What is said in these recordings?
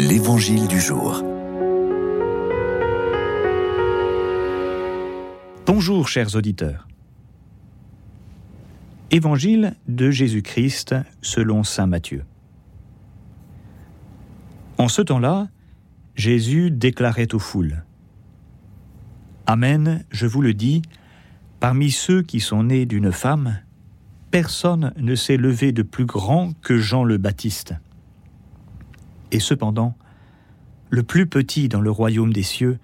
L'Évangile du jour. Bonjour chers auditeurs. Évangile de Jésus-Christ selon Saint Matthieu. En ce temps-là, Jésus déclarait aux foules Amen, je vous le dis, parmi ceux qui sont nés d'une femme, personne ne s'est levé de plus grand que Jean le Baptiste. Et cependant, le plus petit dans le royaume des cieux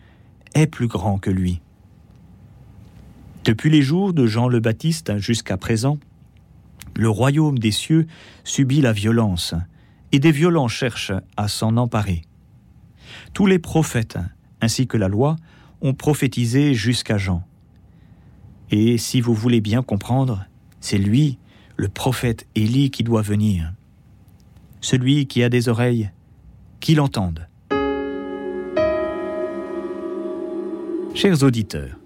est plus grand que lui. Depuis les jours de Jean le Baptiste jusqu'à présent, le royaume des cieux subit la violence, et des violents cherchent à s'en emparer. Tous les prophètes, ainsi que la loi, ont prophétisé jusqu'à Jean. Et si vous voulez bien comprendre, c'est lui, le prophète Élie, qui doit venir. Celui qui a des oreilles, qu'il entende. Chers auditeurs,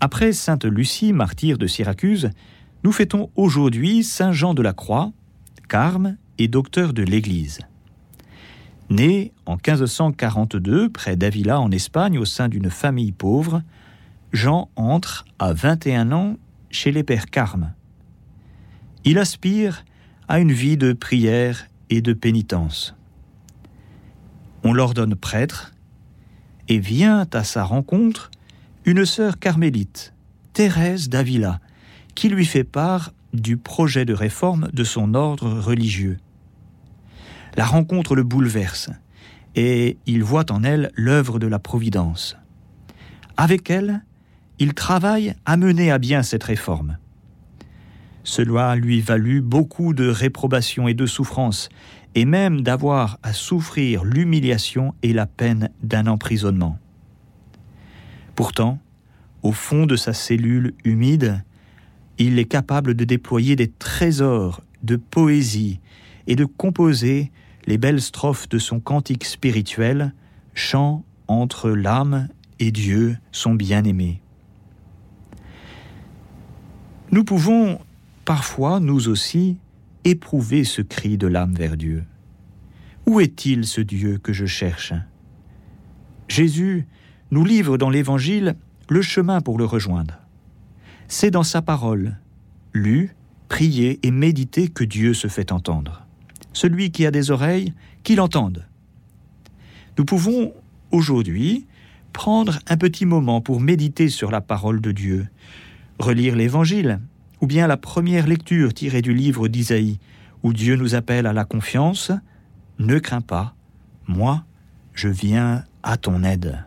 après Sainte Lucie, martyre de Syracuse, nous fêtons aujourd'hui Saint Jean de la Croix, carme et docteur de l'Église. Né en 1542 près d'Avila en Espagne au sein d'une famille pauvre, Jean entre à 21 ans chez les pères Carmes. Il aspire à une vie de prière et de pénitence. On l'ordonne prêtre et vient à sa rencontre une sœur carmélite, Thérèse d'Avila, qui lui fait part du projet de réforme de son ordre religieux. La rencontre le bouleverse et il voit en elle l'œuvre de la Providence. Avec elle, il travaille à mener à bien cette réforme. Cela lui valut beaucoup de réprobation et de souffrance, et même d'avoir à souffrir l'humiliation et la peine d'un emprisonnement. Pourtant, au fond de sa cellule humide, il est capable de déployer des trésors de poésie et de composer les belles strophes de son cantique spirituel, chant entre l'âme et Dieu, son bien-aimé. Nous pouvons parfois, nous aussi, éprouver ce cri de l'âme vers Dieu. Où est-il ce Dieu que je cherche? Jésus nous livre dans l'Évangile le chemin pour le rejoindre. C'est dans sa parole, lue, priée et méditée que Dieu se fait entendre celui qui a des oreilles, qu'il entende. Nous pouvons aujourd'hui prendre un petit moment pour méditer sur la parole de Dieu, relire l'Évangile, ou bien la première lecture tirée du livre d'Isaïe, où Dieu nous appelle à la confiance, Ne crains pas, moi, je viens à ton aide.